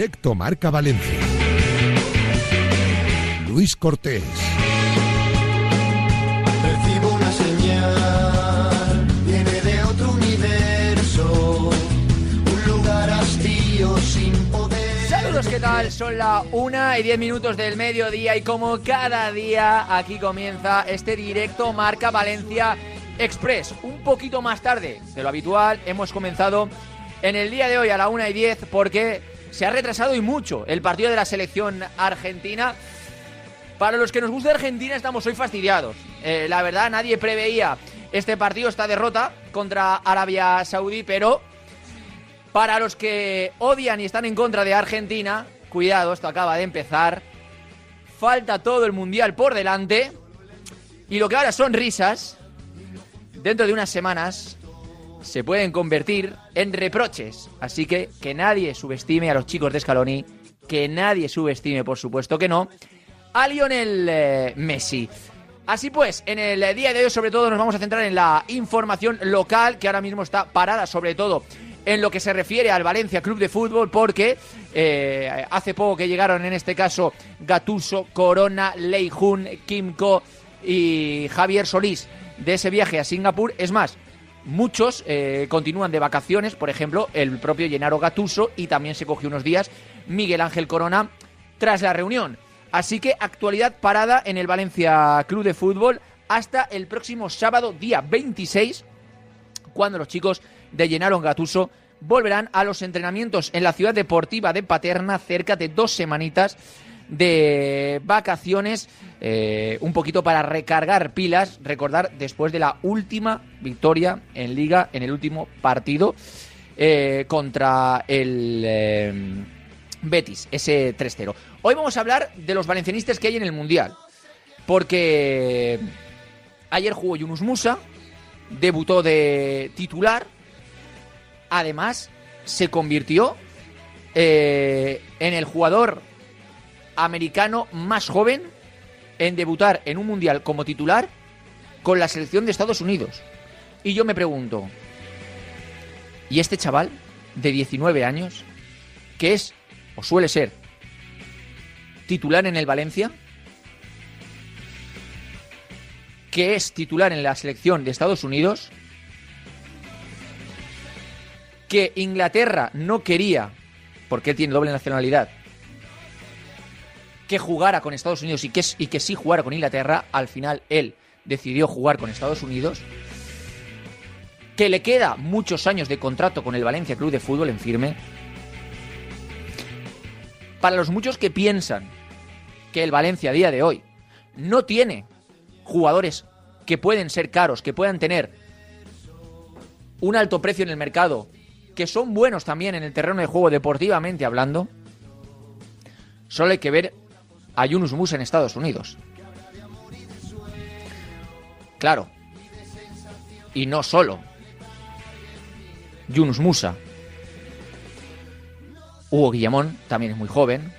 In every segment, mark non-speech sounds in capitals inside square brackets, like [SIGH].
Directo Marca Valencia. Luis Cortés. Recibo una señal, viene de otro universo, un lugar hastío sin poder. Saludos, ¿qué tal? Son la una y diez minutos del mediodía y como cada día aquí comienza este directo Marca Valencia Express. Un poquito más tarde de lo habitual hemos comenzado en el día de hoy a la una y diez porque se ha retrasado y mucho el partido de la selección argentina. Para los que nos gusta Argentina estamos hoy fastidiados. Eh, la verdad, nadie preveía este partido, esta derrota contra Arabia Saudí, pero para los que odian y están en contra de Argentina, cuidado, esto acaba de empezar. Falta todo el mundial por delante. Y lo que ahora son risas, dentro de unas semanas se pueden convertir en reproches. Así que que nadie subestime a los chicos de Scaloni, que nadie subestime, por supuesto que no, a Lionel eh, Messi. Así pues, en el día de hoy sobre todo nos vamos a centrar en la información local que ahora mismo está parada sobre todo en lo que se refiere al Valencia Club de Fútbol porque eh, hace poco que llegaron en este caso Gatuso, Corona, Leijun, Kimco y Javier Solís de ese viaje a Singapur. Es más, muchos eh, continúan de vacaciones, por ejemplo, el propio Gennaro Gatuso y también se cogió unos días Miguel Ángel Corona tras la reunión. Así que actualidad parada en el Valencia Club de Fútbol hasta el próximo sábado, día 26, cuando los chicos de Gennaro Gatuso volverán a los entrenamientos en la ciudad deportiva de Paterna, cerca de dos semanitas de vacaciones, eh, un poquito para recargar pilas, recordar después de la última victoria en liga, en el último partido eh, contra el eh, Betis, ese 3-0. Hoy vamos a hablar de los valencianistas que hay en el Mundial, porque ayer jugó Yunus Musa, debutó de titular, además se convirtió en el jugador americano más joven en debutar en un mundial como titular con la selección de Estados Unidos. Y yo me pregunto, ¿y este chaval de 19 años, que es o suele ser titular en el Valencia, que es titular en la selección de Estados Unidos, que Inglaterra no quería, porque tiene doble nacionalidad, que jugara con Estados Unidos y que, sí jugara con Inglaterra, al final él decidió jugar con Estados Unidos, que le queda muchos años de contrato con el Valencia Club de Fútbol en firme. Para los muchos que piensan que el Valencia a día de hoy no tiene jugadores que pueden ser caros, que puedan tener un alto precio en el mercado, que son buenos también en el terreno de juego deportivamente hablando, solo hay que ver a Yunus Musa en Estados Unidos. Claro. Y no solo. Yunus Musa. Hugo Guillamón también es muy joven.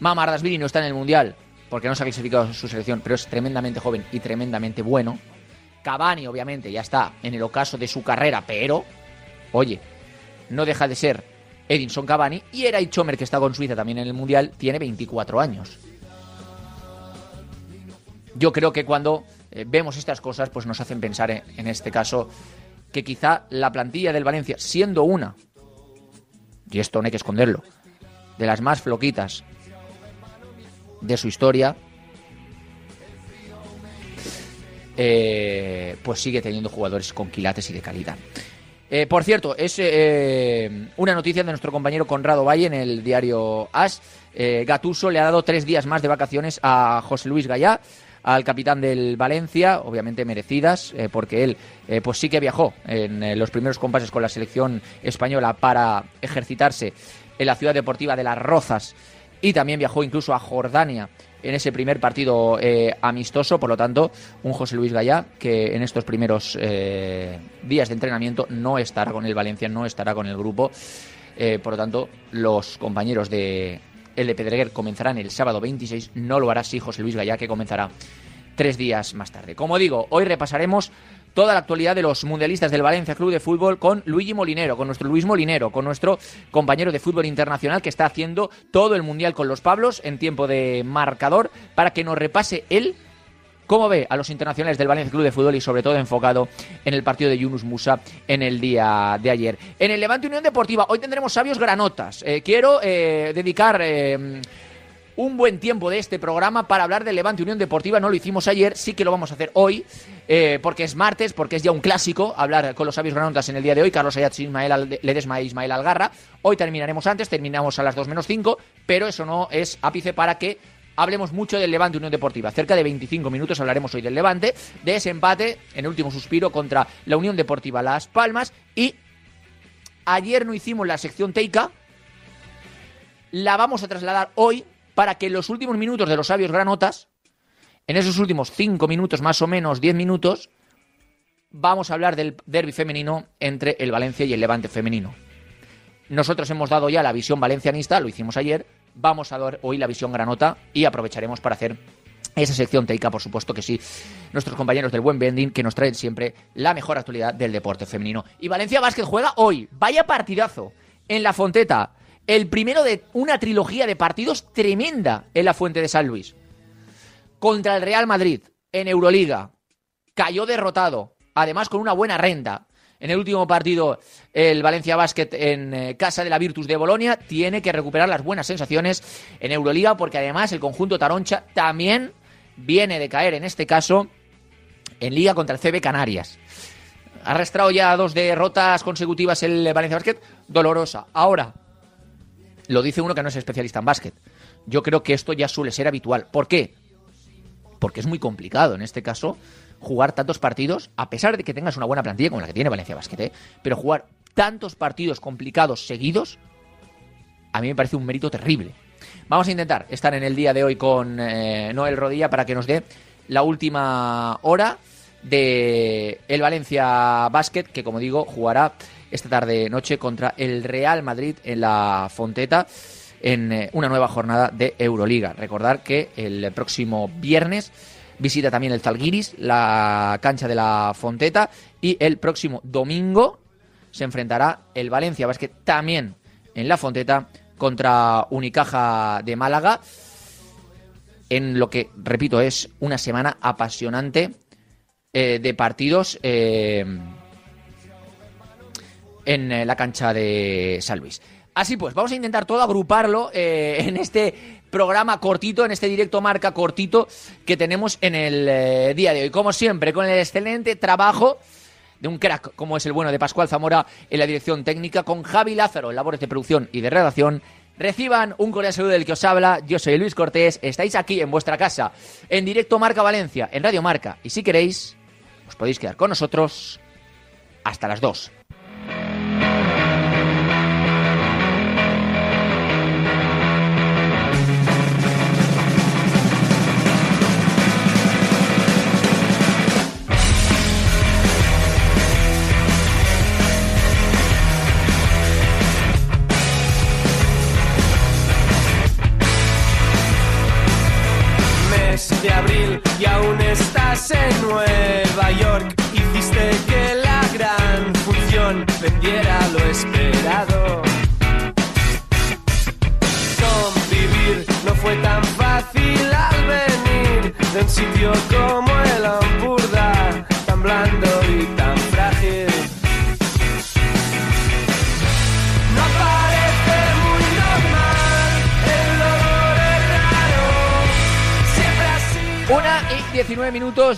Mama Ardasvili no está en el Mundial porque no se ha clasificado su selección, pero es tremendamente joven y tremendamente bueno. Cavani, obviamente, ya está en el ocaso de su carrera, pero, oye, no deja de ser Edinson Cavani y Eray Chomer, que está con Suiza también en el Mundial, tiene 24 años. Yo creo que cuando eh, vemos estas cosas, pues nos hacen pensar en, en este caso que quizá la plantilla del Valencia, siendo una, y esto no hay que esconderlo, de las más floquitas de su historia, eh, pues sigue teniendo jugadores con quilates y de calidad. Eh, por cierto, es eh, una noticia de nuestro compañero Conrado Valle en el diario As. Eh, Gatuso le ha dado tres días más de vacaciones a José Luis Gallá, al capitán del Valencia, obviamente merecidas, eh, porque él pues sí que viajó en los primeros compases con la selección española para ejercitarse en la ciudad deportiva de Las Rozas y también viajó incluso a Jordania en ese primer partido eh, amistoso, por lo tanto, un José Luis Gallá que en estos primeros eh, días de entrenamiento no estará con el Valencia, no estará con el grupo. Eh, por lo tanto, los compañeros de de Pedreguer comenzarán el sábado 26, no lo hará así José Luis Gallá, que comenzará tres días más tarde. Como digo, hoy repasaremos toda la actualidad de los mundialistas del Valencia Club de Fútbol con Luigi Molinero, con nuestro Luis Molinero, con nuestro compañero de fútbol internacional que está haciendo todo el mundial con los Pablos en tiempo de marcador para que nos repase él cómo ve a los internacionales del Valencia Club de Fútbol y sobre todo enfocado en el partido de Yunus Musa en el día de ayer. En el Levante Unión Deportiva, hoy tendremos sabios granotas. Eh, quiero eh, dedicar eh, un buen tiempo de este programa para hablar del Levante Unión Deportiva. No lo hicimos ayer, sí que lo vamos a hacer hoy, eh, porque es martes, porque es ya un clásico hablar con los sabios granotas en el día de hoy. Carlos Ayat, Ismael Ledesma e Ismael Algarra. Hoy terminaremos antes, terminamos a las 2 menos 5, pero eso no es ápice para que hablemos mucho del Levante Unión Deportiva. Cerca de 25 minutos hablaremos hoy del Levante, de ese empate en el último suspiro contra la Unión Deportiva Las Palmas y ayer no hicimos la sección Teica, la vamos a trasladar hoy para que en los últimos minutos de los sabios granotas, en esos últimos 5 minutos más o menos, 10 minutos, vamos a hablar del derby femenino entre el Valencia y el Levante femenino. Nosotros hemos dado ya la visión valencianista, lo hicimos ayer, vamos a dar hoy la visión granota y aprovecharemos para hacer esa sección teica, por supuesto que sí. Nuestros compañeros del buen vending que nos traen siempre la mejor actualidad del deporte femenino. Y Valencia Basket juega hoy. Vaya partidazo en la Fonteta. El primero de una trilogía de partidos tremenda en la Fuente de San Luis. Contra el Real Madrid en Euroliga. Cayó derrotado. Además con una buena renta. En el último partido, el Valencia Basket en eh, casa de la Virtus de Bolonia tiene que recuperar las buenas sensaciones en Euroliga porque además el conjunto Taroncha también viene de caer en este caso en liga contra el CB Canarias. Ha arrastrado ya dos derrotas consecutivas el Valencia Basket, dolorosa. Ahora, lo dice uno que no es especialista en básquet. Yo creo que esto ya suele ser habitual. ¿Por qué? Porque es muy complicado en este caso jugar tantos partidos, a pesar de que tengas una buena plantilla como la que tiene Valencia Basket, ¿eh? pero jugar tantos partidos complicados seguidos, a mí me parece un mérito terrible. Vamos a intentar estar en el día de hoy con eh, Noel Rodilla para que nos dé la última hora de el Valencia Basket, que como digo, jugará esta tarde noche contra el Real Madrid en la Fonteta en eh, una nueva jornada de Euroliga. Recordar que el próximo viernes visita también el Zalgiris, la cancha de la Fonteta, y el próximo domingo se enfrentará el Valencia Basket también en la Fonteta contra Unicaja de Málaga en lo que, repito, es una semana apasionante eh, de partidos eh, en eh, la cancha de San Luis. Así pues, vamos a intentar todo agruparlo eh, [LAUGHS] en este programa cortito, en este directo marca cortito que tenemos en el eh, día de hoy. Como siempre, con el excelente trabajo de un crack como es el bueno de Pascual Zamora en la dirección técnica, con Javi Lázaro en labores de producción y de redacción. Reciban un cordial saludo del que os habla. Yo soy Luis Cortés. Estáis aquí en vuestra casa, en directo Marca Valencia, en Radio Marca. Y si queréis, os podéis quedar con nosotros hasta las 2.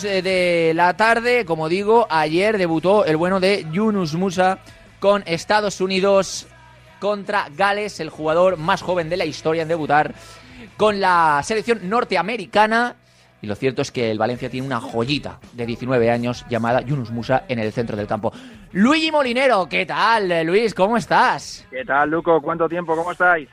Eh, de la tarde, como digo, ayer debutó el bueno de Yunus Musa con Estados Unidos contra Gales, el jugador más joven de la historia en debutar con la selección norteamericana. Y lo cierto es que el Valencia tiene una joyita de 19 años llamada Yunus Musa en el centro del campo. Luigi Molinero, ¿qué tal, Luis? ¿Cómo estás? ¿Qué tal, Luco? ¿Cuánto tiempo? ¿Cómo estáis?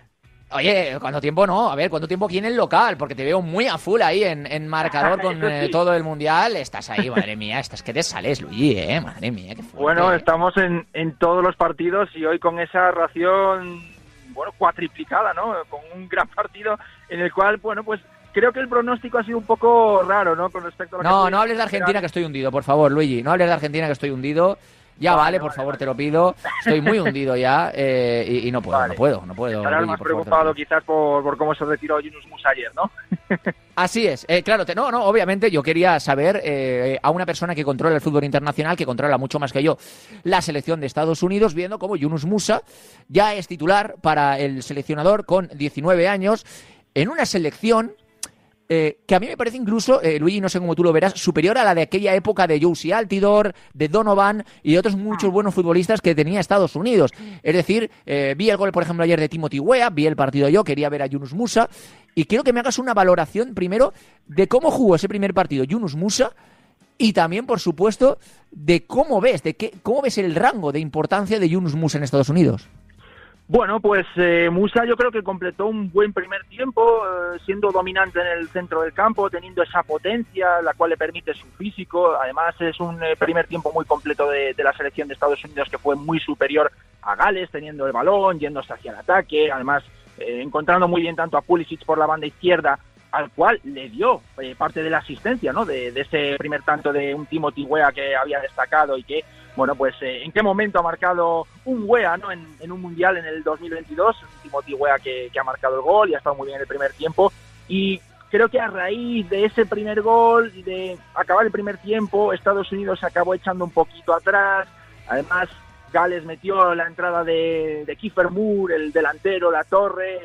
Oye, ¿cuánto tiempo no? A ver, ¿cuánto tiempo aquí en el local? Porque te veo muy a full ahí en, en marcador con [LAUGHS] eh, todo el mundial. Estás ahí, madre mía, estás que te sales, Luigi, ¿eh? Madre mía, qué fuerte. Bueno, estamos en, en todos los partidos y hoy con esa ración, bueno, cuatriplicada, ¿no? Con un gran partido en el cual, bueno, pues creo que el pronóstico ha sido un poco raro, ¿no? Con respecto a lo No, no hables de Argentina que estoy hundido, por favor, Luigi. No hables de Argentina que estoy hundido. Ya vale, Vale, por vale, favor, vale. te lo pido. Estoy muy hundido ya eh, y, y no puedo, no puedo, no puedo. Estarás más favor, preocupado quizás por, por cómo se retiró Yunus Musa ayer, ¿no? [LAUGHS] Así es, eh, claro, te- no, no, obviamente yo quería saber eh, a una persona que controla el fútbol internacional, que controla mucho más que yo la selección de Estados Unidos, viendo cómo Yunus Musa ya es titular para el seleccionador con 19 años en una selección eh, que a mí me parece incluso, eh, Luigi, no sé cómo tú lo verás, superior a la de aquella época de Josie Altidor, de Donovan y de otros muchos buenos futbolistas que tenía Estados Unidos. Es decir, eh, vi el gol, por ejemplo, ayer de Timothy Weah, vi el partido yo, quería ver a Yunus Musa y quiero que me hagas una valoración primero de cómo jugó ese primer partido Yunus Musa y también, por supuesto, de cómo ves, de qué, cómo ves el rango de importancia de Yunus Musa en Estados Unidos. Bueno, pues eh, Musa yo creo que completó un buen primer tiempo, eh, siendo dominante en el centro del campo, teniendo esa potencia, la cual le permite su físico. Además, es un eh, primer tiempo muy completo de, la selección de Estados Unidos que fue muy superior a Gales, teniendo el balón, yéndose hacia el ataque. Además, eh, encontrando muy bien tanto a Pulisic por la banda izquierda, al cual le dio parte de la asistencia, ¿no? De, de ese primer tanto de un Timothy Weah que había destacado y que, bueno, pues eh, en qué momento ha marcado un Weah, ¿no? En, en un mundial en el 2022, un Timothy Weah que, que ha marcado el gol y ha estado muy bien en el primer tiempo y creo que a raíz de ese primer gol y de acabar el primer tiempo, Estados Unidos se acabó echando un poquito atrás, además Gales metió la entrada de, de Kiefer Moore, el delantero, la torre,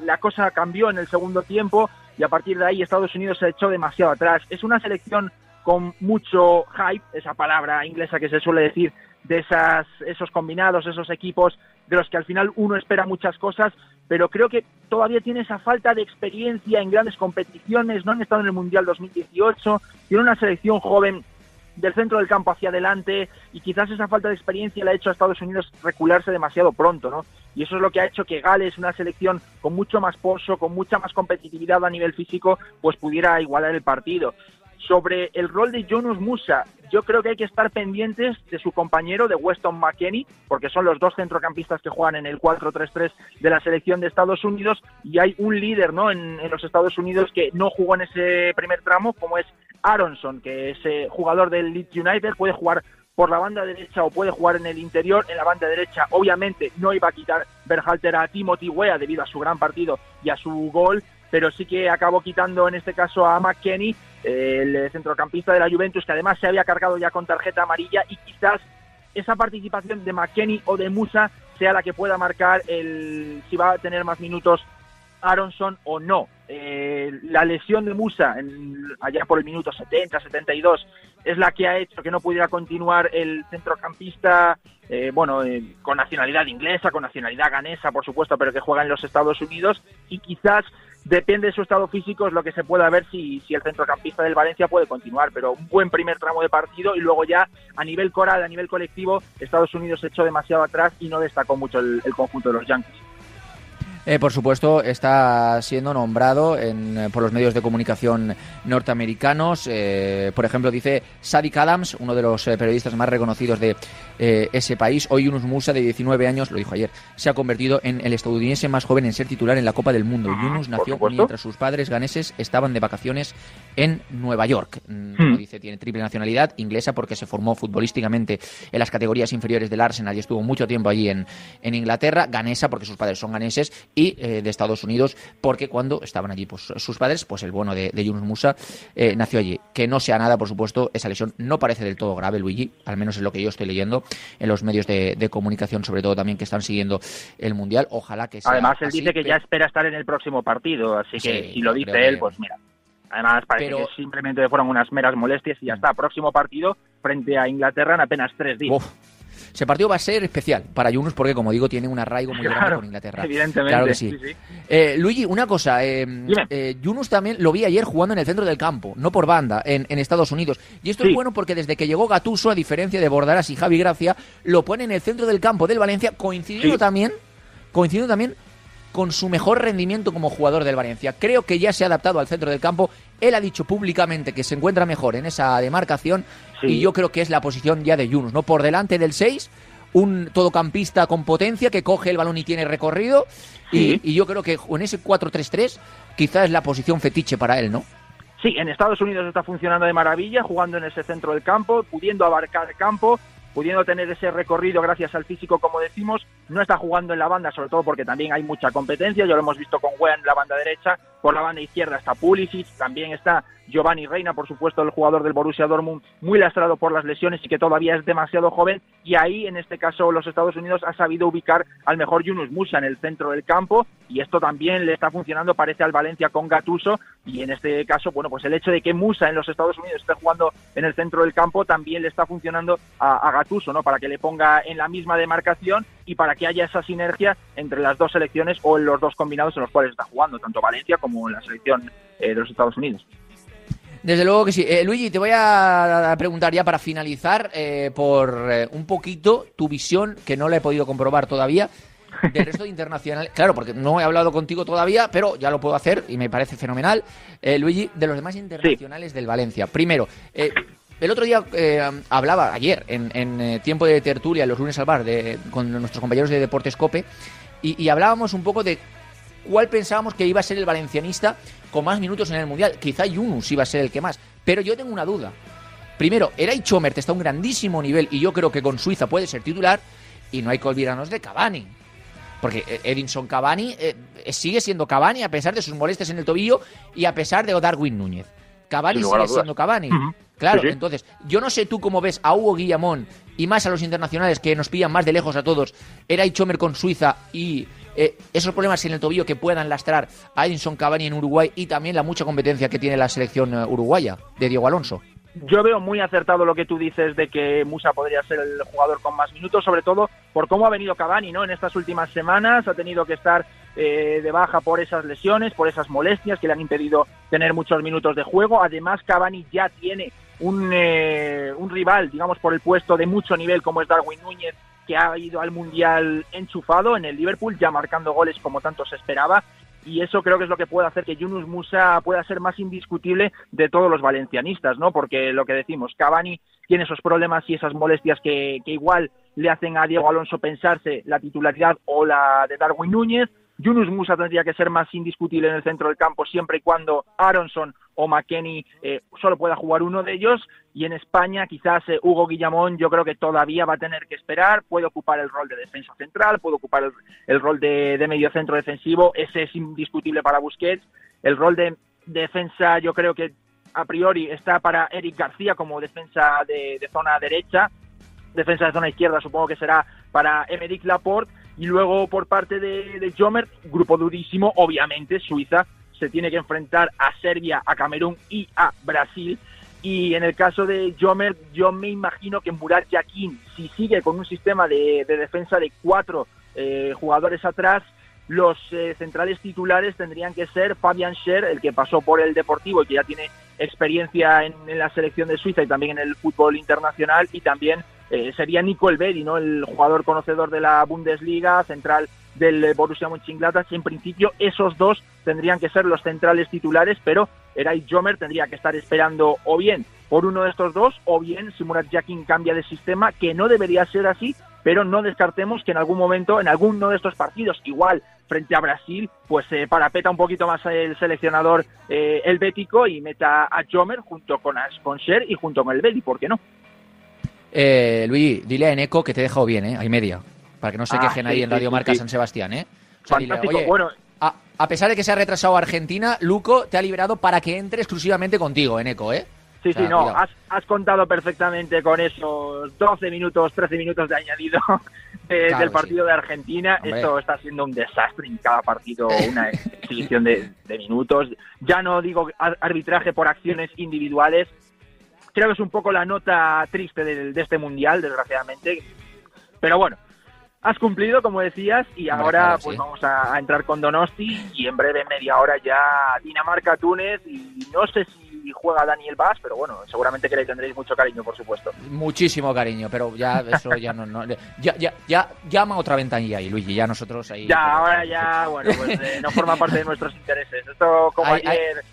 la cosa cambió en el segundo tiempo y a partir de ahí Estados Unidos se echó demasiado atrás. Es una selección con mucho hype, esa palabra inglesa que se suele decir, de esas, esos combinados, esos equipos de los que al final uno espera muchas cosas, pero creo que todavía tiene esa falta de experiencia en grandes competiciones, no han estado en el Mundial 2018, tiene una selección joven del centro del campo hacia adelante y quizás esa falta de experiencia le ha hecho a Estados Unidos recularse demasiado pronto, ¿no? Y eso es lo que ha hecho que Gales, una selección con mucho más pozo, con mucha más competitividad a nivel físico, pues pudiera igualar el partido. Sobre el rol de Jonas Musa, yo creo que hay que estar pendientes de su compañero, de Weston McKenney, porque son los dos centrocampistas que juegan en el 4-3-3 de la selección de Estados Unidos, y hay un líder ¿no? en, los Estados Unidos que no jugó en ese primer tramo, como es Aronson, que es jugador del Leeds United, puede jugar por la banda derecha o puede jugar en el interior. En la banda derecha, obviamente, no iba a quitar Berhalter a Timothy Weah debido a su gran partido y a su gol, pero sí que acabó quitando en este caso a McKenny, el centrocampista de la Juventus, que además se había cargado ya con tarjeta amarilla y quizás esa participación de McKenny o de Musa sea la que pueda marcar el si va a tener más minutos Aronson o no. Eh, la lesión de Musa en- allá por el minuto 70, 72 es la que ha hecho que no pudiera continuar el centrocampista, eh, bueno, eh, con nacionalidad inglesa, con nacionalidad ganesa, por supuesto, pero que juega en los Estados Unidos y quizás depende de su estado físico es lo que se pueda ver si, si el centrocampista del Valencia puede continuar, pero un buen primer tramo de partido y luego ya a nivel coral, a nivel colectivo, Estados Unidos se echó demasiado atrás y no destacó mucho el, el conjunto de los Yankees. Eh, por supuesto, está siendo nombrado en, eh, por los medios de comunicación norteamericanos. Eh, por ejemplo, dice Sadik Adams, uno de los periodistas más reconocidos de eh, ese país. Hoy Yunus Musa, de 19 años, lo dijo ayer, se ha convertido en el estadounidense más joven en ser titular en la Copa del Mundo. Yunus por nació mientras sus padres ganeses estaban de vacaciones en Nueva York. Mm, Hmm. dice, tiene triple nacionalidad inglesa porque se formó futbolísticamente en las categorías inferiores del Arsenal y estuvo mucho tiempo allí en, en Inglaterra. Ganesa porque sus padres son ganeses y eh, de Estados Unidos porque cuando estaban allí pues, sus padres, pues el bueno de, de Yunus Musa eh, nació allí. Que no sea nada, por supuesto, esa lesión no parece del todo grave, Luigi, al menos es lo que yo estoy leyendo en los medios de, de comunicación, sobre todo también que están siguiendo el Mundial. Ojalá que sea Además, él así, dice que ya espera estar en el próximo partido, así que Sí, si lo dice él, que- pues mira. Además, parece Pero- que simplemente fueron unas meras molestias y ya está. Próximo partido frente a Inglaterra en apenas tres días. Uf. Ese partido va a ser especial para Yunus porque, como digo, tiene un arraigo muy grande con Inglaterra. Evidentemente. Claro que sí. sí. Eh, Luigi, una cosa. Eh, eh, Yunus también lo vi ayer jugando en el centro del campo, no por banda, en, en Estados Unidos. Y esto Sí. es bueno porque desde que llegó Gatuso, a diferencia de Bordarás y Javi Gracia, lo pone en el centro del campo del Valencia, coincidiendo también, coincidiendo también con su mejor rendimiento como jugador del Valencia. Creo que ya se ha adaptado al centro del campo. Él ha dicho públicamente que se encuentra mejor en esa demarcación Sí. y yo creo que es la posición ya de Yunus, ¿no? Por delante del 6 un todocampista con potencia que coge el balón y tiene recorrido. Y, Sí. y yo creo que en ese 4-3-3 quizás es la posición fetiche para él, ¿no? Sí, en Estados Unidos está funcionando de maravilla, jugando en ese centro del campo, pudiendo abarcar campo, pudiendo tener ese recorrido gracias al físico, como decimos. No está jugando en la banda, sobre todo porque también hay mucha competencia. Ya lo hemos visto con Weah en la banda derecha. Por la banda izquierda está Pulisic, también está Giovanni Reina, por supuesto, el jugador del Borussia Dortmund, muy lastrado por las lesiones y que todavía es demasiado joven. Y ahí, en este caso, los Estados Unidos ha sabido ubicar al mejor Yunus Musa en el centro del campo. Y esto también le está funcionando, parece, al Valencia con Gatuso. Y en este caso, bueno, pues el hecho de que Musa en los Estados Unidos esté jugando en el centro del campo también le está funcionando a, a Gattuso, ¿no? Para que le ponga en la misma demarcación y para que haya esa sinergia entre las dos selecciones o en los dos combinados en los cuales está jugando, tanto Valencia como la selección eh, de los Estados Unidos. Desde luego que sí. Eh, Luigi, te voy a preguntar ya para finalizar eh, por eh, un poquito tu visión, que no la he podido comprobar todavía, del resto de internacionales. Claro, porque no he hablado contigo todavía, pero ya lo puedo hacer y me parece fenomenal. Eh, Luigi, de los demás internacionales del Valencia. Primero, eh, el otro día eh, hablaba, ayer, en, en, eh, tiempo de tertulia, los lunes al bar, de, con nuestros compañeros de Deportes Cope, y, y hablábamos un poco de cuál pensábamos que iba a ser el valencianista con más minutos en el Mundial. Quizá Yunus iba a ser el que más. Pero yo tengo una duda. Primero, Eray Chomert está a un grandísimo nivel y yo creo que con Suiza puede ser titular y no hay que olvidarnos de Cavani. Porque eh, Edinson Cavani eh, sigue siendo Cavani a pesar de sus molestias en el tobillo y a pesar de Darwin Núñez. Cavani sigue siendo Cavani. Claro, Sí, sí. entonces, yo no sé tú cómo ves a Hugo Guillamón y más a los internacionales que nos pillan más de lejos a todos, Eray Chomer con Suiza y eh, esos problemas en el tobillo que puedan lastrar a Edinson Cavani en Uruguay y también la mucha competencia que tiene la selección eh, uruguaya de Diego Alonso. Yo veo muy acertado lo que tú dices de que Musa podría ser el jugador con más minutos, sobre todo por cómo ha venido Cavani, ¿no? En estas últimas semanas ha tenido que estar eh, de baja por esas lesiones, por esas molestias que le han impedido tener muchos minutos de juego. Además, Cavani ya tiene un, eh, un rival, digamos, por el puesto de mucho nivel como es Darwin Núñez, que ha ido al Mundial enchufado en el Liverpool, ya marcando goles como tanto se esperaba y eso creo que es lo que puede hacer que Yunus Musa pueda ser más indiscutible de todos los valencianistas, ¿no? Porque lo que decimos, Cavani tiene esos problemas y esas molestias que, que igual le hacen a Diego Alonso pensarse la titularidad o la de Darwin Núñez. Yunus Musa tendría que ser más indiscutible en el centro del campo siempre y cuando Aronson o McKenny eh, solo pueda jugar uno de ellos. Y en España, quizás eh, Hugo Guillamón, yo creo que todavía va a tener que esperar. Puede ocupar el rol de defensa central, puede ocupar el, el rol de, medio centro defensivo. Ese es indiscutible para Busquets. El rol de defensa, yo creo que a priori está para Eric García como defensa de, de zona derecha. Defensa de zona izquierda, supongo que será para Emerick Laporte. Y luego por parte de, de Jomert, grupo durísimo, obviamente, Suiza se tiene que enfrentar a Serbia, a Camerún y a Brasil. Y en el caso de Jomer, yo me imagino que Murat Yakin, si sigue con un sistema de, de defensa de cuatro eh, jugadores atrás, los eh, centrales titulares tendrían que ser Fabian Scher, el que pasó por el Deportivo y que ya tiene experiencia en, en la selección de Suiza y también en el fútbol internacional, y también eh, sería Nico Elvedi, ¿no? el jugador conocedor de la Bundesliga, central del eh, Borussia Mönchengladbach. En principio, esos dos tendrían que ser los centrales titulares, pero Eray Jomer tendría que estar esperando o bien por uno de estos dos, o bien si Murat Yakin cambia de sistema, que no debería ser así, pero no descartemos que en algún momento, en alguno de estos partidos, igual frente a Brasil, pues se eh, parapeta un poquito más el seleccionador eh, helvético y meta a Jomer junto con Asponcher y junto con el Belli, ¿por qué no? Eh, Luigi, dile a Eneco que te he dejado bien, ¿eh? Hay media. Para que no se Ah, quejen sí, ahí en Radio Marca sí. San Sebastián, ¿eh? O sea, dile, Fantástico. oye, bueno, a, a pesar de que se ha retrasado Argentina, Luco te ha liberado para que entre exclusivamente contigo, Eneco, ¿eh? Sí, O sea, sí, no, has, has contado perfectamente con esos 12 minutos, 13 minutos de añadido de- Claro del partido de Argentina. Hombre. Esto está siendo un desastre en cada partido, una [LAUGHS] exhibición de, de minutos. Ya no digo ar- arbitraje por acciones individuales. Creo que es un poco la nota triste del- de, este mundial, desgraciadamente. Pero bueno, has cumplido, como decías, y ahora claro, pues sí. vamos a, a entrar con Donosti y en breve, media hora, ya Dinamarca-Túnez. Y no sé si juega Daniel Vaz, pero bueno, seguramente que le tendréis mucho cariño, por supuesto. Muchísimo cariño, pero ya eso ya no, no- ya, ya, ya llama otra ventanilla ahí, Luigi, ya nosotros ahí. Ya, ahora ya, bueno, pues eh, no forma parte de [LAUGHS] nuestros intereses. Esto como Ay, ay. ayer,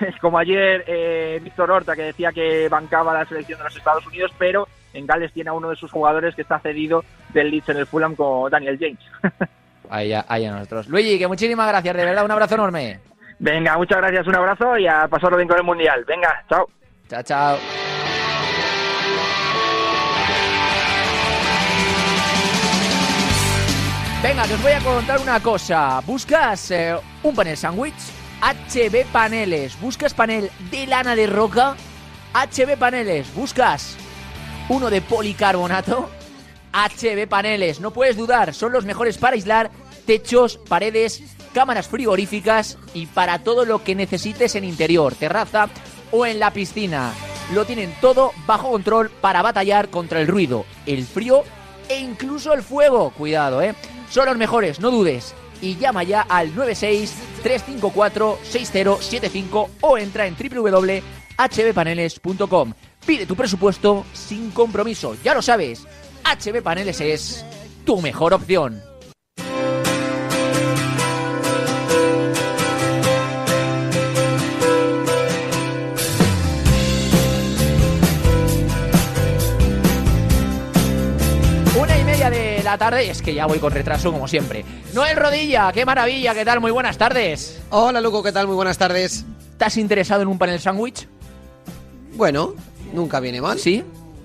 [LAUGHS] como ayer eh, Víctor Horta que decía que bancaba la selección de los Estados Unidos, pero en Gales tiene a uno de sus jugadores que está cedido del Leeds en el Fulham como Daniel James. [LAUGHS] Ahí a, ahí a nosotros. Luigi, que muchísimas gracias, de verdad, un abrazo enorme. Venga, muchas gracias, un abrazo y a pasarlo bien con el Mundial. Venga, chao. Chao, chao. Venga, que os voy a contar una cosa. ¿Buscas eh, un panel sándwich? HB Paneles. ¿Buscas panel de lana de roca? HB Paneles. ¿Buscas uno de policarbonato? HB Paneles. No puedes dudar, son los mejores para aislar techos, paredes, cámaras frigoríficas y para todo lo que necesites en interior, terraza o en la piscina. Lo tienen todo bajo control para batallar contra el ruido, el frío e incluso el fuego. Cuidado, ¿eh? Son los mejores, no dudes. Y llama ya al 96-354-6075 o entra en www.hbpaneles.com. Pide tu presupuesto sin compromiso. Ya lo sabes, HB Paneles es tu mejor opción. La tarde, y es que ya voy con retraso como siempre. Noel Rodilla, qué maravilla, ¿qué tal? Muy buenas tardes. Hola, Luco, ¿qué tal? Muy buenas tardes. ¿Estás interesado en un panel sándwich? Bueno, nunca viene mal. ¿Sí?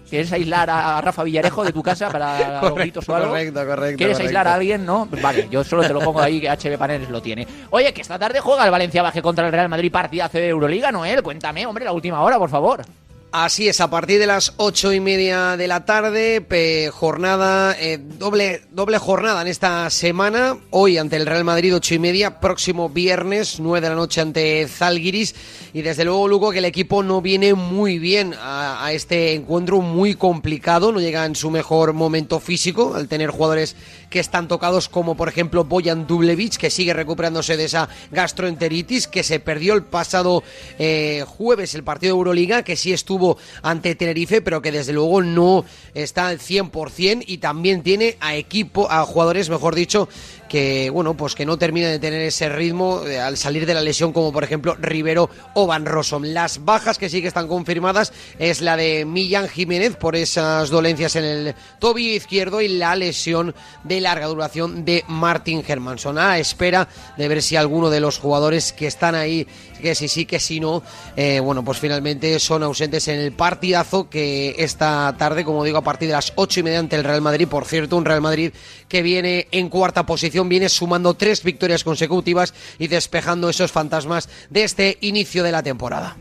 ¿Quieres aislar a Rafa Villarejo de tu casa para [LAUGHS] los gritos o algo? correcto, correcto. ¿Quieres correcto. aislar a alguien? No, vale, yo solo te lo pongo ahí que HB Paneles lo tiene. Oye, que esta tarde juega el Valencia Baje contra el Real Madrid partidazo de Euroliga, Noel. Cuéntame, hombre, la última hora, por favor. Así es, a partir de las ocho y media de la tarde, jornada, eh, doble, doble jornada en esta semana. Hoy ante el Real Madrid, ocho y media. Próximo viernes, nueve de la noche ante Zalgiris. Y desde luego, Luco, que el equipo no viene muy bien a, a este encuentro, muy complicado. No llega en su mejor momento físico, al tener jugadores que están tocados, como por ejemplo Boyan Dublevich, que sigue recuperándose de esa gastroenteritis, que se perdió el pasado eh, jueves el partido de Euroliga, que sí estuvo ante Tenerife, pero que desde luego no está al 100% y también tiene a equipo, a jugadores, mejor dicho, que bueno, pues que no terminan de tener ese ritmo eh, al salir de la lesión, como por ejemplo Rivero o Van Rossum. Las bajas que sí que están confirmadas es la de Millán Jiménez por esas dolencias en el tobillo izquierdo y la lesión de larga duración de Martin Hermanson. A espera de ver si alguno de los jugadores que están ahí, que si sí, que si no, eh, bueno, pues finalmente son ausentes en el partidazo que esta tarde, como digo, a partir de las ocho y media ante el Real Madrid. Por cierto, un Real Madrid que viene en cuarta posición, viene sumando tres victorias consecutivas y despejando esos fantasmas de este inicio de la temporada.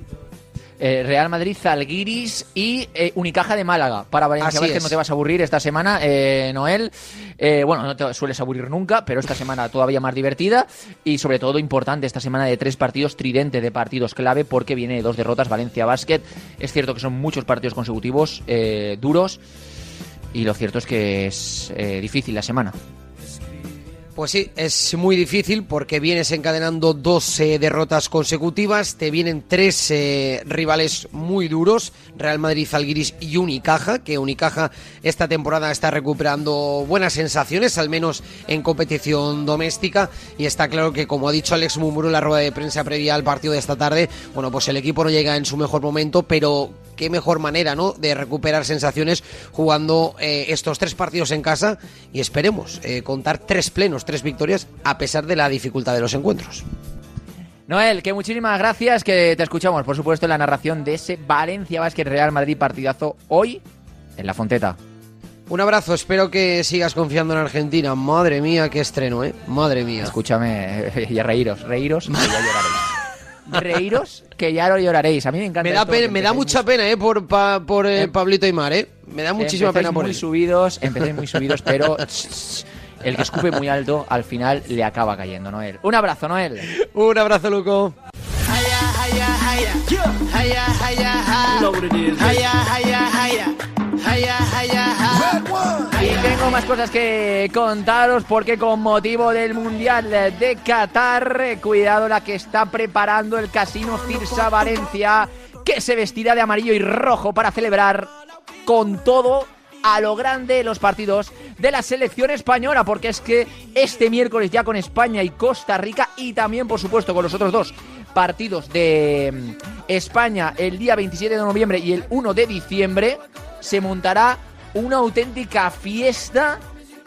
Eh, Real Madrid, Zalgiris y eh, Unicaja de Málaga. Para Valencia Así Vázquez es. no te vas a aburrir esta semana, eh, Noel. Eh, bueno, no te sueles aburrir nunca, pero esta semana todavía más divertida y sobre todo importante esta semana de tres partidos tridente de partidos clave porque viene de dos derrotas Valencia Basket. Es cierto que son muchos partidos consecutivos eh, duros y lo cierto es que es difícil la semana. Pues sí, es muy difícil porque vienes encadenando dos derrotas consecutivas, te vienen tres eh, rivales muy duros, Real Madrid, Zalgiris y Unicaja, que Unicaja esta temporada está recuperando buenas sensaciones, al menos en competición doméstica, y está claro que como ha dicho Alex Mumuro en la rueda de prensa previa al partido de esta tarde, bueno, pues el equipo no llega en su mejor momento, pero qué mejor manera, ¿no?, de recuperar sensaciones jugando eh, estos tres partidos en casa y esperemos eh, contar tres plenos, tres victorias, a pesar de la dificultad de los encuentros. Noel, que muchísimas gracias, que te escuchamos, por supuesto, en la narración de ese Valencia Basket Real Madrid partidazo hoy en la Fonteta. Un abrazo, espero que sigas confiando en Argentina. Madre mía, qué estreno, ¿eh? Madre mía. Escúchame, [LAUGHS] y reíros, reíros, que ya lloraréis. Reíros, que ya lo lloraréis. A mí me encanta. Me da, pena- me da mucha muy- pena, ¿eh? Por, pa- por eh, Eh, Pablito Aymar, ¿eh? Me da muchísima empezáis pena por muy él. subidos, empecéis muy subidos, [LAUGHS] pero el que escupe muy alto al final le acaba cayendo, Noel. Un abrazo, Noel. Un abrazo, Luco. Tengo más cosas que contaros porque con motivo del Mundial de Qatar, cuidado la que está preparando el Casino Cirsa Valencia, que se vestirá de amarillo y rojo para celebrar con todo a lo grande los partidos de la selección española, porque es que este miércoles ya con España y Costa Rica y también por supuesto con los otros dos partidos de mm, España el día 27 de noviembre y el 1 de diciembre, se montará una auténtica fiesta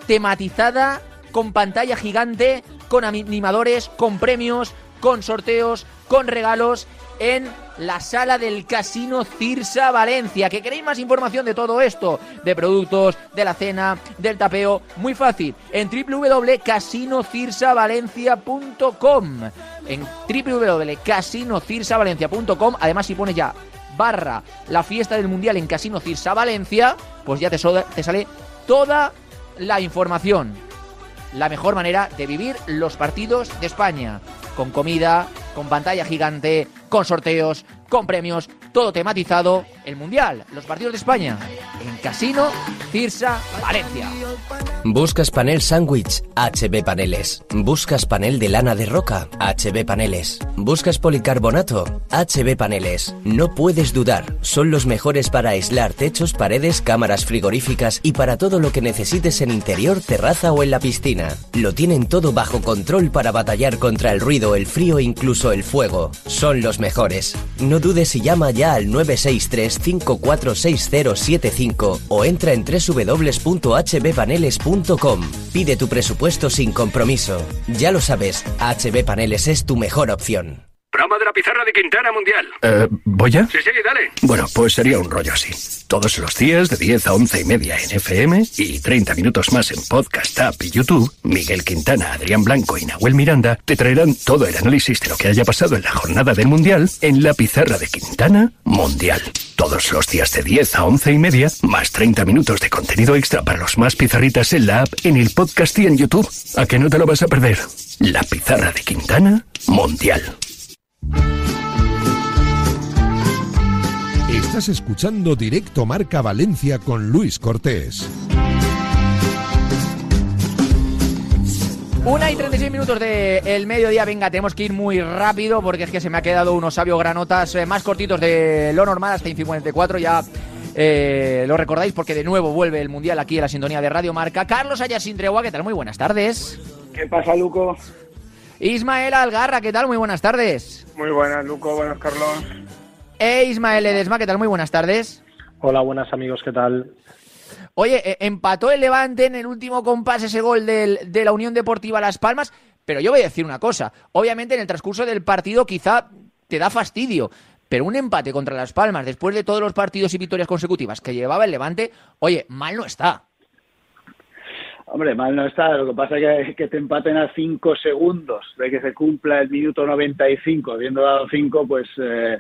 tematizada con pantalla gigante, con animadores, con premios, con sorteos, con regalos en la sala del Casino Cirsa Valencia. ¿Que queréis más información de todo esto? De productos, de la cena, del tapeo. Muy fácil. En www.casinocirsavalencia.com. En www.casinocirsavalencia.com. Además, si pones ya barra la fiesta del mundial en Casino Cirsa Valencia, pues ya te, te sale toda la información. La mejor manera de vivir los partidos de España. Con comida, con pantalla gigante, con sorteos, con premios, todo tematizado. El Mundial, los partidos de España, en Casino, Cirsa, Valencia. ¿Buscas panel sándwich? HB Paneles. ¿Buscas panel de lana de roca? HB Paneles. ¿Buscas policarbonato? HB Paneles. No puedes dudar, son los mejores para aislar techos, paredes, cámaras frigoríficas y para todo lo que necesites en interior, terraza o en la piscina. Lo tienen todo bajo control para batallar contra el ruido, el frío e incluso el fuego. Son los mejores. No dudes y llama ya al 963 546075 o entra en www.hbpaneles.com Pide tu presupuesto sin compromiso. Ya lo sabes, HB Paneles es tu mejor opción. Programa de la pizarra de Quintana Mundial. Eh, ¿Voy ya? Sí, sí, dale. Bueno, pues sería un rollo así. Todos los días de 10 a 11 y media en FM y 30 minutos más en Podcast App y YouTube, Miguel Quintana, Adrián Blanco y Nahuel Miranda te traerán todo el análisis de lo que haya pasado en la jornada del Mundial en la pizarra de Quintana Mundial. Todos los días de 10 a 11 y media, más 30 minutos de contenido extra para los más pizarritas en la app, en el podcast y en YouTube. ¿A que no te lo vas a perder? La pizarra de Quintana Mundial. Estás escuchando Directo Marca Valencia con Luis Cortés. Una y 36 minutos del mediodía. Venga, tenemos que ir muy rápido porque es que se me ha quedado unos sabios granotas eh, más cortitos de lo normal hasta en 54. Ya eh, lo recordáis porque de nuevo vuelve el Mundial aquí en la sintonía de Radio Marca. Carlos Ayasin Tregua, ¿qué tal? Muy buenas tardes. ¿Qué pasa, Luco? Ismael Algarra, ¿qué tal? Muy buenas tardes. Muy buenas, Luco. Buenas, Carlos. E Ismael Edesma, ¿qué tal? Muy buenas tardes. Hola, buenas amigos, ¿qué tal? Oye, eh, empató el Levante en el último compás ese gol del, de la Unión Deportiva Las Palmas, pero yo voy a decir una cosa. Obviamente en el transcurso del partido quizá te da fastidio, pero un empate contra Las Palmas después de todos los partidos y victorias consecutivas que llevaba el Levante, oye, mal no está. Hombre, mal no está. Lo que pasa es que, que te empaten a cinco segundos de que se cumpla el minuto 95, habiendo dado cinco, pues eh,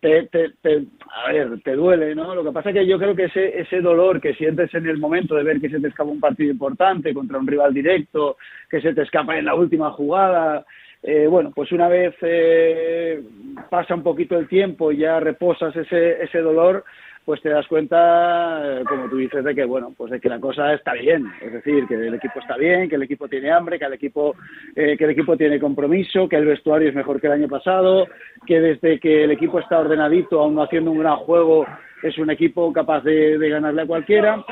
te, te, te, a ver, te duele, ¿no? Lo que pasa es que yo creo que ese, ese dolor que sientes en el momento de ver que se te escapa un partido importante contra un rival directo, que se te escapa en la última jugada, eh, bueno, pues una vez eh, pasa un poquito el tiempo y ya reposas ese, ese dolor, pues te das cuenta, eh, como tú dices, de que bueno, pues de que la cosa está bien, es decir, que el equipo está bien, que el equipo tiene hambre, que el equipo, eh, que el equipo tiene compromiso, que el vestuario es mejor que el año pasado, que desde que el equipo está ordenadito, aún haciendo un gran juego, es un equipo capaz de, ganarle a cualquiera.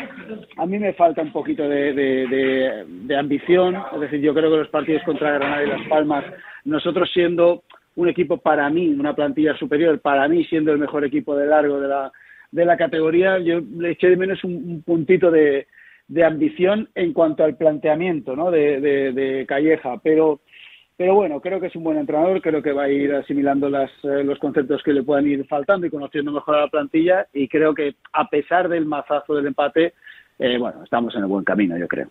A mí me falta un poquito de, de, de ambición, es decir, yo creo que los partidos contra Granada y Las Palmas, nosotros siendo un equipo para mí, una plantilla superior, para mí siendo el mejor equipo de largo de la de la categoría, yo le eché de menos un, un puntito de, de, ambición en cuanto al planteamiento ¿no? de, de, Calleja, pero, pero bueno, creo que es un buen entrenador, creo que va a ir asimilando las, eh, los conceptos que le puedan ir faltando y conociendo mejor a la plantilla y creo que a pesar del mazazo del empate, eh, bueno, estamos en el buen camino, yo creo.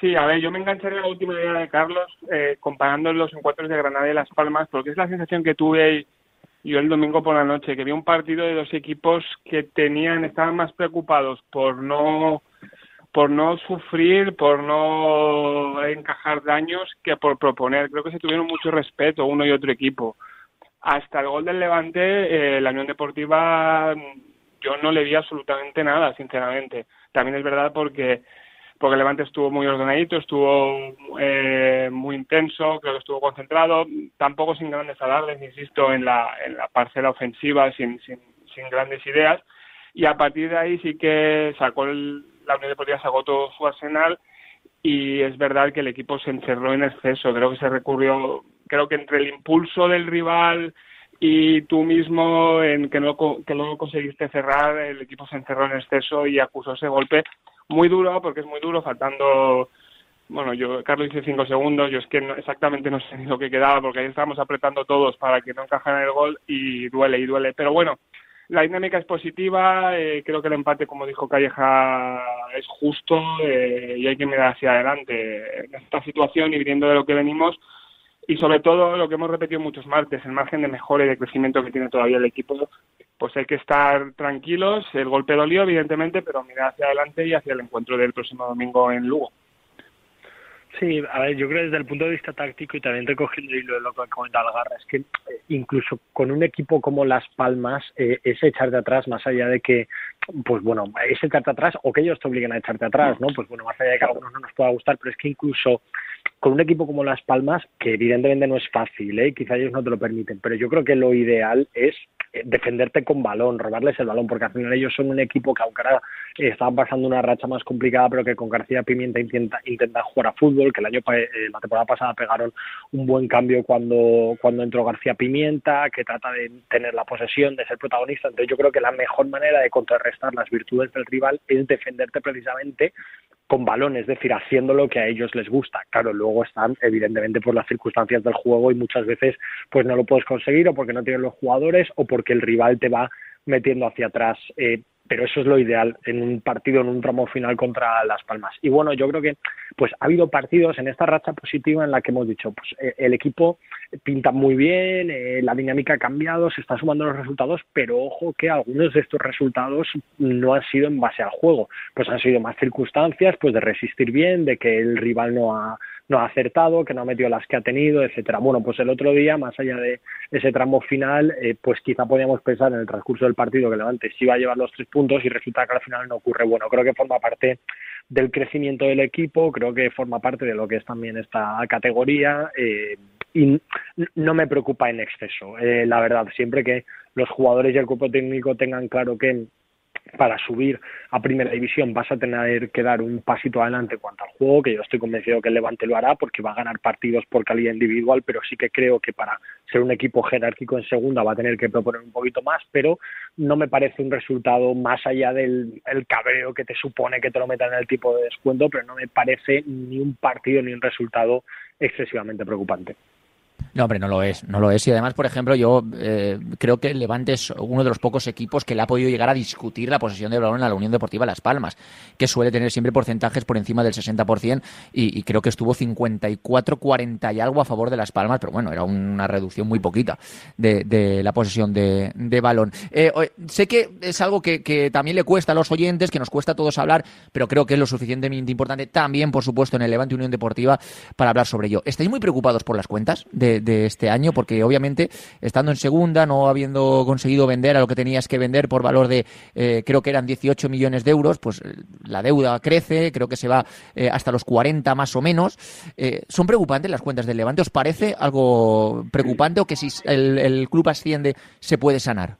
Sí, a ver, yo me engancharé a la última idea de Carlos eh, comparando los encuentros de Granada y Las Palmas, porque es la sensación que tuve yo el domingo por la noche, que vi un partido de dos equipos que tenían, estaban más preocupados por no por no sufrir, por no encajar daños que por proponer. Creo que se tuvieron mucho respeto uno y otro equipo. Hasta el gol del Levante, eh, la Unión Deportiva, yo no le vi absolutamente nada, sinceramente. También es verdad porque porque Levante estuvo muy ordenadito, estuvo eh, muy intenso, creo que estuvo concentrado, tampoco sin grandes alardes, insisto, en la, en la parcela ofensiva, sin, sin, sin grandes ideas, y a partir de ahí sí que sacó el, la Unión Deportiva sacó todo su arsenal y es verdad que el equipo se encerró en exceso, creo que se recurrió, creo que entre el impulso del rival y tú mismo en que no que luego conseguiste cerrar el equipo se encerró en exceso y acusó ese golpe muy duro porque es muy duro faltando bueno yo Carlos hice cinco segundos yo es que exactamente no sé ni lo que quedaba porque ahí estábamos apretando todos para que no encajara el gol y duele y duele. Pero bueno la dinámica es positiva, eh, creo que el empate, como dijo Calleja, es justo eh, y hay que mirar hacia adelante en esta situación y viendo de lo que venimos. Y sobre todo lo que hemos repetido muchos martes, el margen de mejora y de crecimiento que tiene todavía el equipo, pues hay que estar tranquilos, el golpe dolió evidentemente, pero mirar hacia adelante y hacia el encuentro del próximo domingo en Lugo. Sí, a ver, yo creo desde el punto de vista táctico y también recogiendo el hilo de lo que comenta Algarra, es que eh, incluso con un equipo como Las Palmas, eh, ese echarte atrás, más allá de que, pues bueno, ese echarte atrás o que ellos te obliguen a echarte atrás, ¿no? Pues bueno, más allá de que a algunos no nos pueda gustar, pero es que incluso con un equipo como Las Palmas, que evidentemente no es fácil, ¿eh? quizá ellos no te lo permiten, pero yo creo que lo ideal es defenderte con balón, robarles el balón, porque al final ellos son un equipo que aunque ahora están pasando una racha más complicada, pero que con García Pimienta intenta, intenta jugar a fútbol, que el año eh, la temporada pasada pegaron un buen cambio cuando, cuando entró García Pimienta, que trata de tener la posesión, de ser protagonista. Entonces yo creo que la mejor manera de contrarrestar las virtudes del rival es defenderte precisamente con balón, es decir, haciendo lo que a ellos les gusta. Claro, luego están evidentemente por las circunstancias del juego y muchas veces pues no lo puedes conseguir o porque no tienes los jugadores o porque el rival te va metiendo hacia atrás. Eh, pero eso es lo ideal en un partido, en un tramo final contra Las Palmas. Y bueno, yo creo que pues ha habido partidos en esta racha positiva en la que hemos dicho, pues eh, el equipo pinta muy bien, eh, la dinámica ha cambiado, se están sumando los resultados, pero ojo que algunos de estos resultados no han sido en base al juego, pues han sido más circunstancias, pues de resistir bien, de que el rival no ha no ha acertado, que no ha metido las que ha tenido, etcétera. Bueno, pues el otro día, más allá de ese tramo final, eh, pues quizá podíamos pensar en el transcurso del partido que Levante sí iba a llevar los tres puntos y resulta que al final no ocurre. Bueno, creo que forma parte del crecimiento del equipo, creo que forma parte de lo que es también esta categoría. Eh, y no me preocupa en exceso, eh, la verdad, siempre que los jugadores y el cuerpo técnico tengan claro que para subir a primera división vas a tener que dar un pasito adelante en cuanto al juego, que yo estoy convencido que el Levante lo hará porque va a ganar partidos por calidad individual, pero sí que creo que para ser un equipo jerárquico en segunda va a tener que proponer un poquito más, pero no me parece un resultado más allá del el cabreo que te supone que te lo metan en el tipo de descuento, pero no me parece ni un partido ni un resultado excesivamente preocupante. No, hombre, no lo es, no lo es. Y además, por ejemplo, yo eh, creo que Levante es uno de los pocos equipos que le ha podido llegar a discutir la posesión de balón a la Unión Deportiva Las Palmas, que suele tener siempre porcentajes por encima del 60% y, y creo que estuvo 54-40 y algo a favor de Las Palmas, pero bueno, era una reducción muy poquita de, la posesión de, balón. Eh, sé que es algo que, que, también le cuesta a los oyentes, que nos cuesta a todos hablar, pero creo que es lo suficientemente importante también, por supuesto, en el Levante Unión Deportiva para hablar sobre ello. ¿Estáis muy preocupados por las cuentas de este año, porque obviamente estando en segunda, no habiendo conseguido vender a lo que tenías que vender por valor de, eh, creo que eran 18 millones de euros, pues eh, la deuda crece, creo que se va eh, hasta los 40 más o menos. ¿Son preocupantes las cuentas del Levante? ¿Os parece algo preocupante o que si el, club asciende se puede sanar?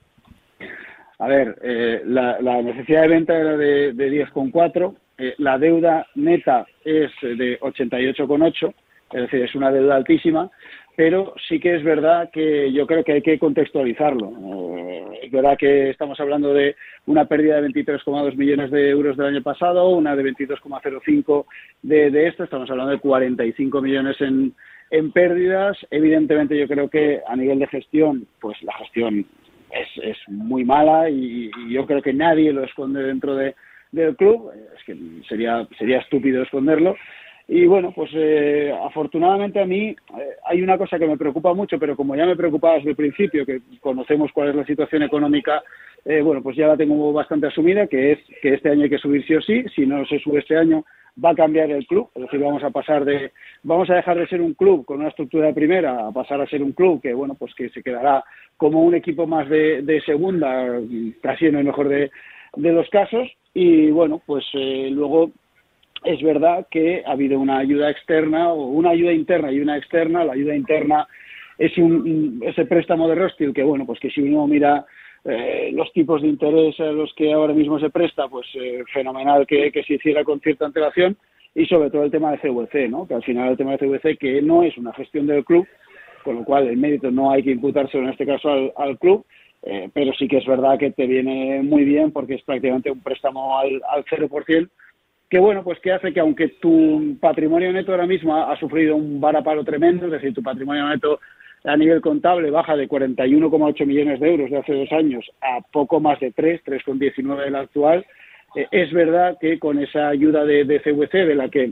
A ver, la, necesidad de venta era de, de 10,4, la deuda neta es de 88,8, es decir, es una deuda altísima pero sí que es verdad que yo creo que hay que contextualizarlo. Eh, es verdad que estamos hablando de una pérdida de 23,2 millones de euros del año pasado, una de 22,05 de, de esto, estamos hablando de 45 millones en, en pérdidas. Evidentemente yo creo que a nivel de gestión, pues la gestión es, es muy mala y, yo creo que nadie lo esconde dentro de, del club. Es que sería, sería estúpido esconderlo. Y bueno, pues eh, afortunadamente a mí eh, hay una cosa que me preocupa mucho, pero como ya me preocupaba desde el principio, que conocemos cuál es la situación económica, eh, bueno, pues ya la tengo bastante asumida, que es que este año hay que subir sí o sí. Si no se sube este año, va a cambiar el club, es decir, vamos a pasar de, vamos a dejar de ser un club con una estructura de primera a pasar a ser un club que, bueno, pues que se quedará como un equipo más de, segunda, casi en el mejor de, de los casos. Y bueno, pues luego es verdad que ha habido una ayuda externa o una ayuda interna y una externa. La ayuda interna es un, ese préstamo de Rostil que, bueno, pues que si uno mira eh, los tipos de interés a los que ahora mismo se presta, pues eh, fenomenal que, se hiciera con cierta antelación y sobre todo el tema de CVC, ¿no? que al final el tema de CVC que no es una gestión del club, con lo cual el mérito no hay que imputárselo en este caso al, al club, eh, pero sí que es verdad que te viene muy bien porque es prácticamente un préstamo al, al 0%, que bueno, pues que hace que aunque tu patrimonio neto ahora mismo ha, sufrido un varapalo tremendo, es decir, tu patrimonio neto a nivel contable baja de 41,8 millones de euros de hace dos años a poco más de 3, 3,19 del actual, eh, es verdad que con esa ayuda de, de CVC, de la que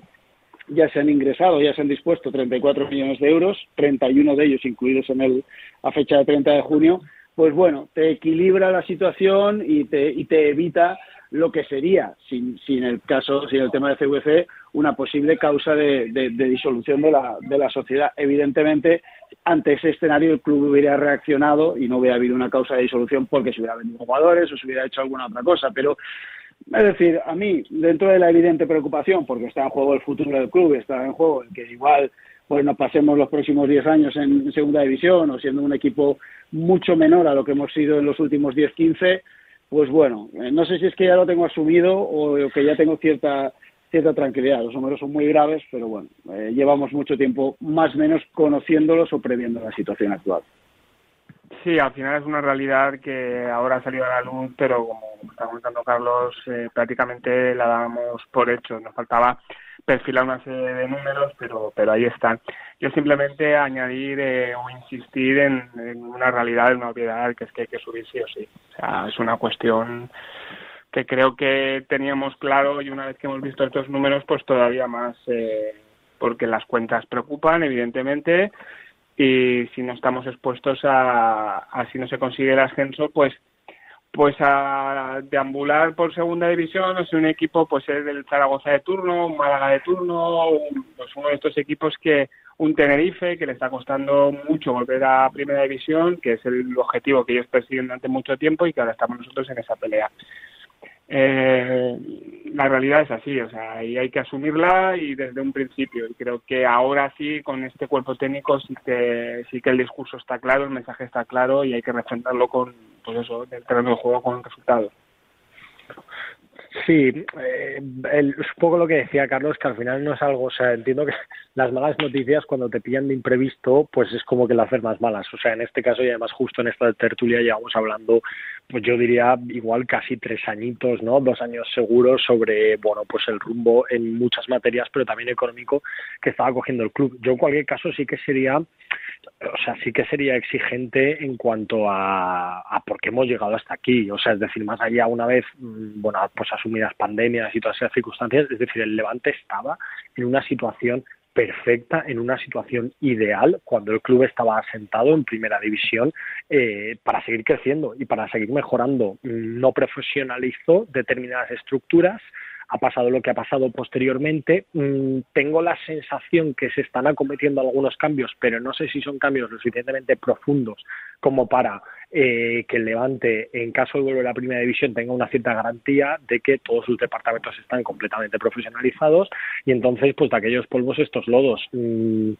ya se han ingresado, ya se han dispuesto 34 millones de euros, 31 de ellos incluidos en el, a fecha de 30 de junio, pues bueno, te equilibra la situación y te, y te evita lo que sería, sin, sin el caso, sin el tema de CVC, una posible causa de, disolución de la, de la sociedad. Evidentemente, ante ese escenario el club hubiera reaccionado y no hubiera habido una causa de disolución porque se hubiera vendido jugadores o se hubiera hecho alguna otra cosa. Pero, es decir, a mí, dentro de la evidente preocupación, porque está en juego el futuro del club, está en juego el que igual pues nos pasemos los próximos 10 años en segunda división o siendo un equipo mucho menor a lo que hemos sido en los últimos 10-15, pues bueno, eh, no sé si es que ya lo tengo asumido o que ya tengo cierta cierta tranquilidad. Los números son muy graves, pero bueno, eh, llevamos mucho tiempo más o menos conociéndolos o previendo la situación actual. Sí, al final es una realidad que ahora ha salido a la luz, pero como está comentando Carlos, eh, prácticamente la dábamos por hecho. Nos faltaba perfilar una serie de números, pero, pero ahí están. Yo simplemente añadir eh, o insistir en, una realidad, en una obviedad, que es que hay que subir sí o sí. O sea, es una cuestión que creo que teníamos claro y una vez que hemos visto estos números, pues todavía más, eh, porque las cuentas preocupan, evidentemente, y si no estamos expuestos a, a si no se consigue el ascenso, pues pues a deambular por segunda división, o sea, un equipo pues es del Zaragoza de turno, un Málaga de turno, pues uno de estos equipos que un Tenerife que le está costando mucho volver a primera división, que es el objetivo que ellos persiguen durante mucho tiempo y que ahora estamos nosotros en esa pelea. Eh, la realidad es así, o sea, y hay que asumirla y desde un principio. Y creo que ahora sí, con este cuerpo técnico, sí que, sí que el discurso está claro, el mensaje está claro y hay que refrendarlo con, pues eso, el terreno de juego con resultados. Sí, eh, el, un poco lo que decía Carlos, que al final no es algo, o sea, entiendo que [LAUGHS] las malas noticias cuando te pillan de imprevisto, pues es como que las haces más malas. O sea, en este caso y además justo en esta tertulia llevamos hablando, pues yo diría igual casi tres añitos, ¿no? Dos años seguros sobre, bueno, pues el rumbo en muchas materias, pero también económico que estaba cogiendo el club. Yo en cualquier caso sí que sería o sea, sí que sería exigente en cuanto a, a por qué hemos llegado hasta aquí. O sea, es decir, más allá una vez, bueno, pues asumidas pandemias y todas esas circunstancias, es decir, el Levante estaba en una situación perfecta, en una situación ideal, cuando el club estaba asentado en primera división eh, para seguir creciendo y para seguir mejorando. No profesionalizó determinadas estructuras, ha pasado lo que ha pasado posteriormente. Mm, tengo la sensación que se están acometiendo algunos cambios, pero no sé si son cambios lo suficientemente profundos como para eh, que el Levante, en caso de volver a la primera división, tenga una cierta garantía de que todos sus departamentos están completamente profesionalizados y entonces, pues de aquellos polvos, estos lodos. Mmm,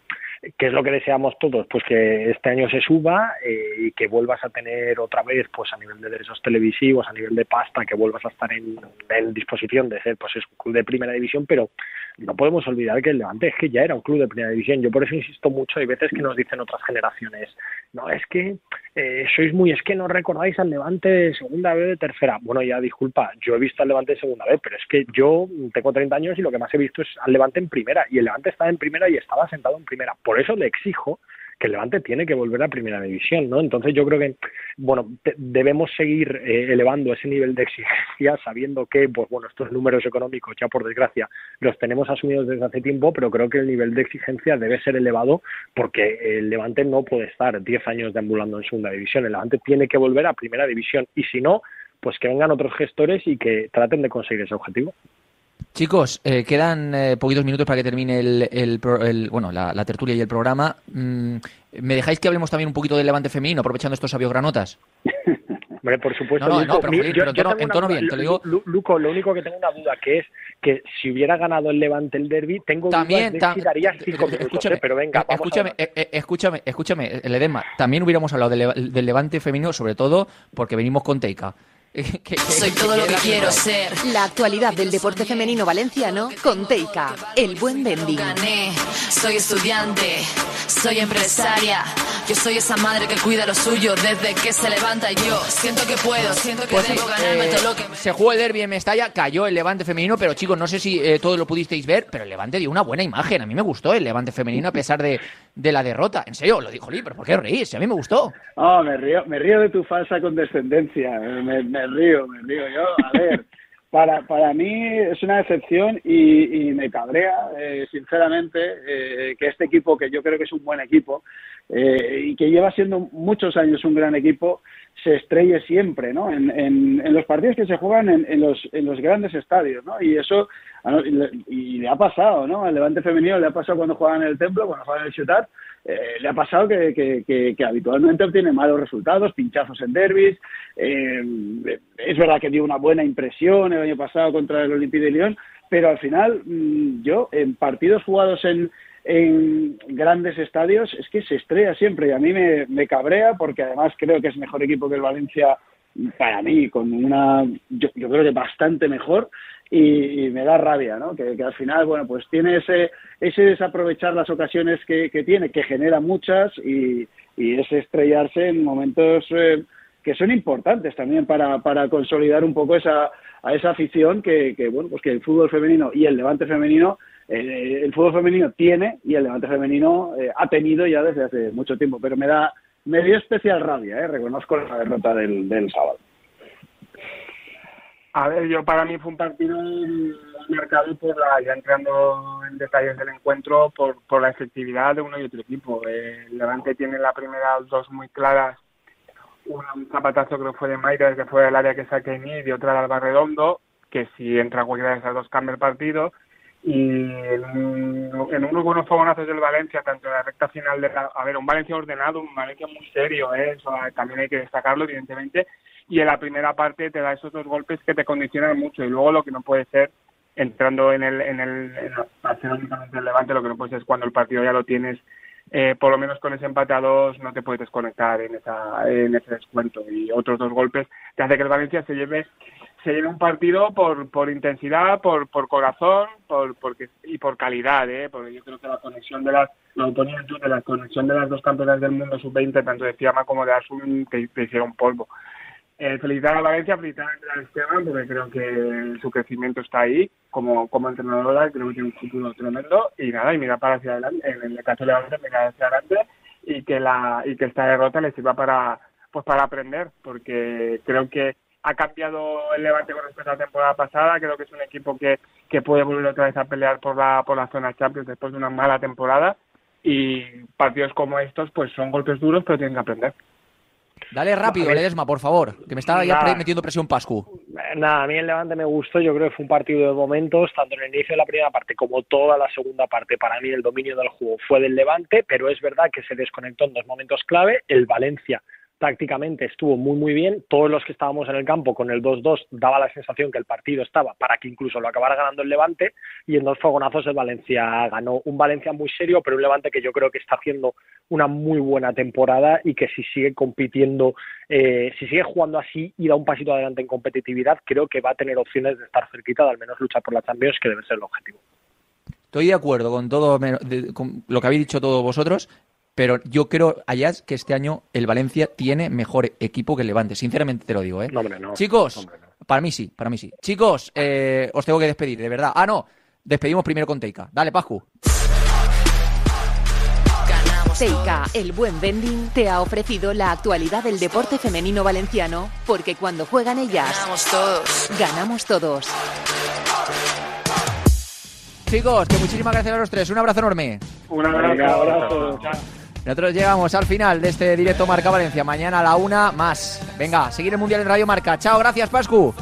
¿Qué es lo que deseamos todos? Pues que este año se suba eh, y que vuelvas a tener otra vez, pues a nivel de derechos televisivos, a nivel de pasta, que vuelvas a estar en, en disposición de ser pues es un club de primera división, pero no podemos olvidar que el Levante es que ya era un club de primera división. Yo por eso insisto mucho, hay veces que nos dicen otras generaciones, no, es que eh, sois muy, es que no recordáis al Levante de segunda vez de tercera. Bueno, ya disculpa, yo he visto al Levante de segunda vez, pero es que yo tengo 30 años y lo que más he visto es al Levante en primera, y el Levante estaba en primera y estaba sentado en primera. Por eso le exijo que el Levante tiene que volver a primera división, ¿no? Entonces yo creo que, bueno, debemos seguir eh, elevando ese nivel de exigencia sabiendo que, pues bueno, estos números económicos ya por desgracia los tenemos asumidos desde hace tiempo, pero creo que el nivel de exigencia debe ser elevado porque el Levante no puede estar 10 años deambulando en segunda división, el Levante tiene que volver a primera división y si no, pues que vengan otros gestores y que traten de conseguir ese objetivo. Chicos, eh, quedan eh, poquitos minutos para que termine el, el, el bueno, la, la, tertulia y el programa. Mm, ¿Me dejáis que hablemos también un poquito del levante femenino, aprovechando estos sabios granotas? [LAUGHS] Hombre, por supuesto. No, no, Luco, no pero, en, tono, en tono bien, te lo digo. Luco, lo único que tengo una duda que es que si hubiera ganado el Levante el derby, tengo también, dudas de si daría cinco minutos, escúchame, ¿eh? pero venga, vamos escúchame, a... eh, escúchame, escúchame, el Edema, también hubiéramos hablado del, del Levante femenino, sobre todo porque venimos con Teika. [LAUGHS] Que, que, Soy todo lo que quiero ser. La actualidad del deporte femenino valenciano con Teika, el buen. Gané, soy estudiante, soy empresaria. Yo soy esa madre que cuida lo suyo desde que se levanta y yo siento que puedo, siento que Pues sí, debo ganarme eh, todo lo que me... se jugó el derby en Mestalla, cayó el Levante femenino, pero chicos, no sé si eh, todos lo pudisteis ver, pero el Levante dio una buena imagen. A mí me gustó el Levante femenino a pesar de, de la derrota. En serio, lo dijo Lee, pero ¿por qué reís? A mí me gustó. Oh, me río, me río de tu falsa condescendencia. Me, me río, me río. Yo, a ver, para, para mí es una decepción y, y me cabrea, eh, sinceramente, eh, que este equipo, que yo creo que es un buen equipo eh, y que lleva siendo muchos años un gran equipo, se estrelle siempre, ¿no? En, en, en los partidos que se juegan en, en, los, en los grandes estadios, ¿no? Y eso, y le, ha pasado, ¿no? Al Levante femenino le ha pasado cuando juegan en el Templo, cuando juegan en el Ciutat, eh, le ha pasado que habitualmente obtiene malos resultados, pinchazos en derbis. Eh, es verdad que dio una buena impresión el año pasado contra el Olympique de Lyon, pero al final mm, yo en partidos jugados en, en grandes estadios es que se estrella siempre y a mí me, me cabrea porque además creo que es mejor equipo que el Valencia para mí con una yo, yo creo que bastante mejor y, y me da rabia, ¿no? Que, al final, bueno, pues tiene ese, ese desaprovechar las ocasiones que, que tiene, que genera muchas y, y ese estrellarse en momentos eh, que son importantes también para, para consolidar un poco esa, a esa afición que, que, bueno, pues que el fútbol femenino y el levante femenino, eh, el fútbol femenino tiene y el levante femenino eh, ha tenido ya desde hace mucho tiempo, pero me da, me dio especial rabia, eh, reconozco la derrota del, del sábado. A ver, yo para mí fue un partido marcado por la, ya entrando en detalles del encuentro, por, por la efectividad de uno y otro equipo. El Levante tiene la primera dos muy claras, un zapatazo creo que fue de Mayra desde fuera del área que saque y otra de Alba Redondo, que si entra cualquiera de esas dos cambia el partido. Y en, en unos buenos fogonazos del Valencia, tanto en la recta final de la, a ver, un Valencia ordenado, un Valencia muy serio, ¿eh? Eso también hay que destacarlo, evidentemente, y en la primera parte te da esos dos golpes que te condicionan mucho. Y luego lo que no puede ser entrando en el en el en únicamente del Levante lo que no puede ser es cuando el partido ya lo tienes eh, por lo menos con ese empate a dos no te puedes desconectar en esa en ese descuento. Y otros dos golpes te hace que el Valencia se lleve se lleve un partido por por intensidad por por corazón por porque y por calidad eh porque yo creo que la conexión de las lo tú de la conexión de las dos campeonas del mundo sub 20 tanto de Fiamma como de Asun te, te hicieron polvo. Eh, felicitar a Valencia, felicitar a Esteban, porque creo que su crecimiento está ahí como, como entrenadora, creo que tiene un futuro tremendo, y nada, y mira para hacia adelante, en el caso de Levante, mirar hacia adelante, y que la, y que esta derrota le sirva para, pues para aprender, porque creo que ha cambiado el Levante con respecto a la temporada pasada, creo que es un equipo que, que puede volver otra vez a pelear por la, por la zona Champions después de una mala temporada, y partidos como estos, pues son golpes duros, pero tienen que aprender. Dale rápido. Ledesma, por favor, que me está ya metiendo presión Pascu. Nada, a mí el Levante me gustó, yo creo que fue un partido de momentos, tanto en el inicio de la primera parte como toda la segunda parte. Para mí el dominio del juego fue del Levante, pero es verdad que se desconectó en dos momentos clave. El Valencia tácticamente estuvo muy muy bien. Todos los que estábamos en el campo con el 2-2 daba la sensación que el partido estaba para que incluso lo acabara ganando el Levante y en dos fogonazos el Valencia ganó. Un Valencia muy serio, pero un Levante que yo creo que está haciendo una muy buena temporada y que si sigue compitiendo, eh, si sigue jugando así y da un pasito adelante en competitividad, creo que va a tener opciones de estar cerquita, de al menos luchar por la Champions, que debe ser el objetivo. Estoy de acuerdo con todo con lo que habéis dicho todos vosotros, pero yo creo, Ayaz, que este año el Valencia tiene mejor equipo que el Levante. Sinceramente te lo digo, ¿eh? No, hombre, no. Chicos, para mí sí, para mí sí. Chicos, eh, os tengo que despedir, de verdad. Ah, no, despedimos primero con Teika. Dale, Pascu. Teika, el buen vending, te ha ofrecido la actualidad del deporte femenino valenciano, porque cuando juegan ellas, Ganamos todos. ganamos todos. Chicos, que muchísimas gracias a los tres. Un abrazo enorme. Un abrazo. Venga, abrazo. Nosotros llegamos al final de este directo Marca Valencia. Mañana a la una más. Venga, seguir el Mundial en Radio Marca. Chao, gracias, Pascu.